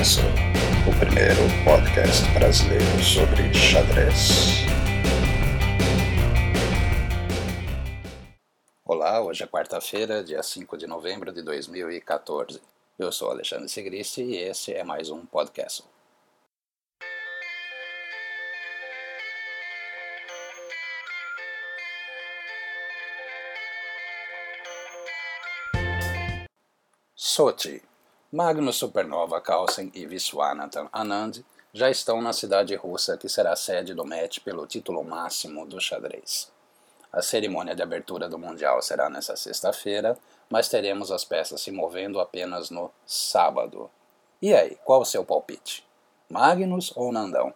O primeiro podcast brasileiro sobre xadrez. Olá, hoje é quarta-feira, dia 5 de novembro de 2014. Eu sou Alexandre Segristi e esse é mais um podcast. Sochi. Magnus Supernova Carlsen e Viswanathan Anand já estão na cidade russa que será sede do match pelo título máximo do xadrez. A cerimônia de abertura do Mundial será nesta sexta-feira, mas teremos as peças se movendo apenas no sábado. E aí, qual o seu palpite? Magnus ou Nandão?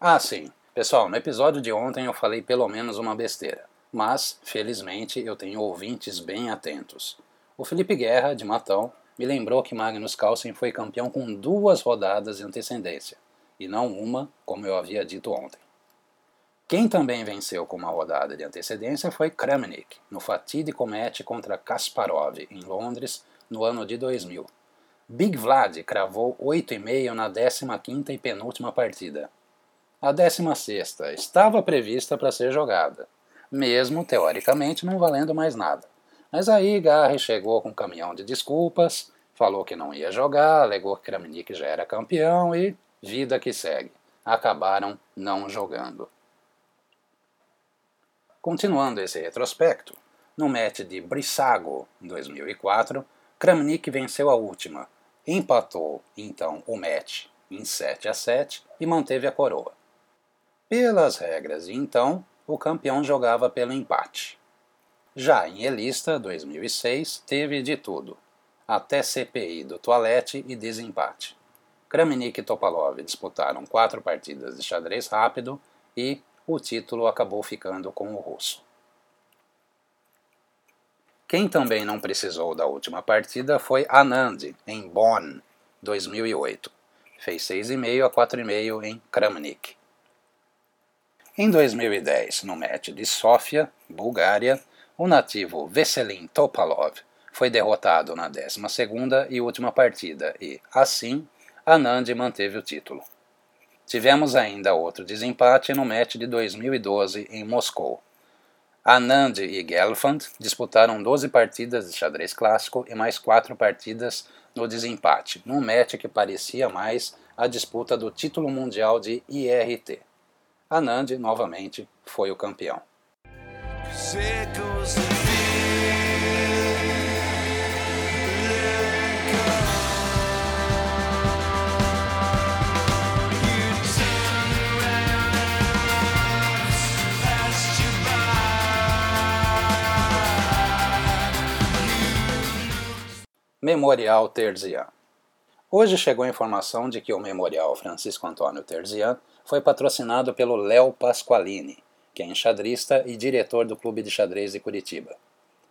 Ah, sim. Pessoal, no episódio de ontem eu falei pelo menos uma besteira, mas, felizmente, eu tenho ouvintes bem atentos. O Felipe Guerra, de Matão, me lembrou que Magnus Carlsen foi campeão com duas rodadas de antecedência, e não uma, como eu havia dito ontem. Quem também venceu com uma rodada de antecedência foi Kramnik, no fatídico match contra Kasparov, em Londres, no ano de 2000. Big Vlad cravou 8,5 na 15ª e penúltima partida. A 16ª estava prevista para ser jogada, mesmo teoricamente não valendo mais nada. Mas aí Garry chegou com um caminhão de desculpas, falou que não ia jogar, alegou que Kramnik já era campeão e vida que segue. Acabaram não jogando. Continuando esse retrospecto, no match de Brissago, em 2004, Kramnik venceu a última, empatou então o match em 7 a 7 e manteve a coroa. Pelas regras então, o campeão jogava pelo empate. Já em Elista 2006 teve de tudo, até CPI do toalete e desempate. Kramnik e Topalov disputaram quatro partidas de xadrez rápido e o título acabou ficando com o russo. Quem também não precisou da última partida foi Anand, em Bonn, 2008. Fez 6,5 a 4,5 em Kramnik. Em 2010, no match de Sofia, Bulgária, o nativo Veselin Topalov foi derrotado na 12ª e última partida e, assim, Anand manteve o título. Tivemos ainda outro desempate no match de 2012 em Moscou. Anand e Gelfand disputaram 12 partidas de xadrez clássico e mais 4 partidas no desempate, num match que parecia mais a disputa do título mundial de IRT. Anand, novamente, foi o campeão. Memorial Terzian. Hoje chegou a informação de que o Memorial Francisco Antônio Terzian foi patrocinado pelo Léo Pasqualini, que é enxadrista e diretor do Clube de Xadrez de Curitiba.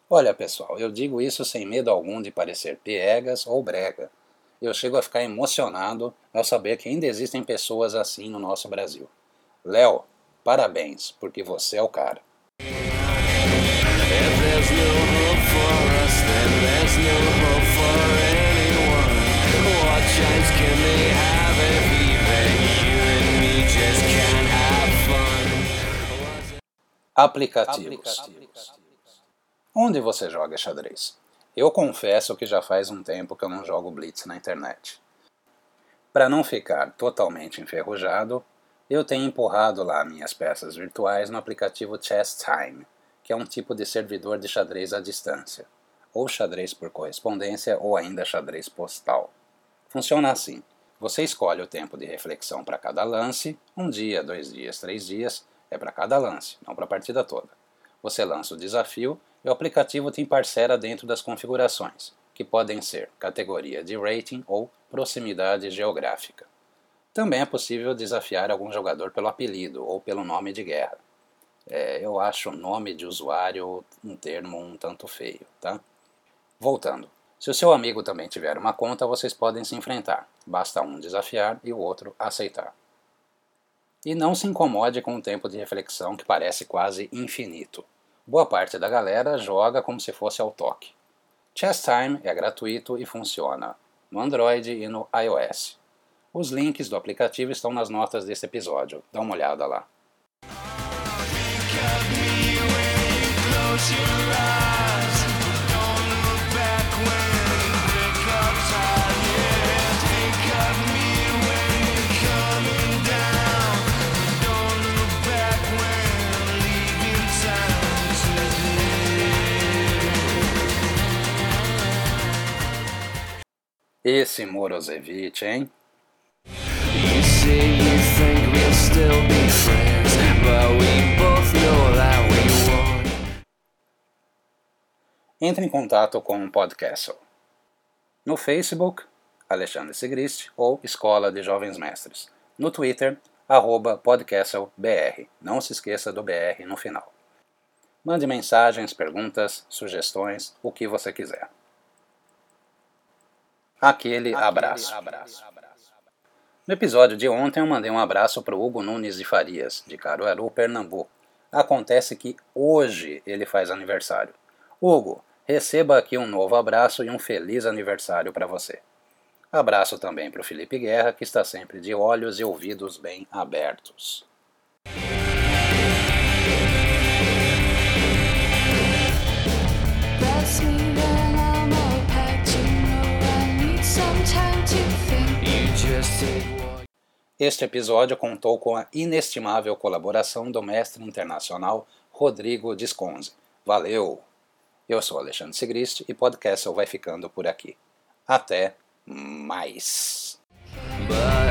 Olha pessoal, eu digo isso sem medo algum de parecer piegas ou brega. Eu chego a ficar emocionado ao saber que ainda existem pessoas assim no nosso Brasil. Léo, parabéns, porque você é o cara. Aplicativos. Onde você joga xadrez? Eu confesso que já faz um tempo que eu não jogo Blitz na internet. Para não ficar totalmente enferrujado, eu tenho empurrado lá minhas peças virtuais no aplicativo Chess Time, que é um tipo de servidor de xadrez à distância, ou xadrez por correspondência ou ainda xadrez postal. Funciona assim: você escolhe o tempo de reflexão para cada lance, um dia, dois dias, três dias, é para cada lance, não para a partida toda. Você lança o desafio e o aplicativo te parcela dentro das configurações, que podem ser categoria de rating ou proximidade geográfica. Também é possível desafiar algum jogador pelo apelido ou pelo nome de guerra. É, eu acho nome de usuário um termo um tanto feio, tá? Voltando. Se o seu amigo também tiver uma conta, vocês podem se enfrentar. Basta um desafiar e o outro aceitar. E não se incomode com o tempo de reflexão que parece quase infinito. Boa parte da galera joga como se fosse ao toque. Chess Time é gratuito e funciona no Android e no iOS. Os links do aplicativo estão nas notas desse episódio. Dá uma olhada lá. Esse Morozevich, hein? You say you think we'll still be friends, but we both know that we won't. Entre em contato com o podcast. No Facebook, Alexandre Sigrist ou Escola de Jovens Mestres. No Twitter, arroba podcastlebr. Não se esqueça do BR no final. Mande mensagens, perguntas, sugestões, o que você quiser. Aquele, abraço. No episódio de ontem eu mandei um abraço para o Hugo Nunes de Farias, de Caruaru, Pernambuco. Acontece que hoje ele faz aniversário. Hugo, receba aqui um novo abraço e um feliz aniversário para você. Abraço também para o Felipe Guerra, que está sempre de olhos e ouvidos bem abertos. Este episódio contou com a inestimável colaboração do mestre internacional Rodrigo Disconze. Valeu! Eu sou Alexandre Sigrist e podcast vai ficando por aqui. Até mais! But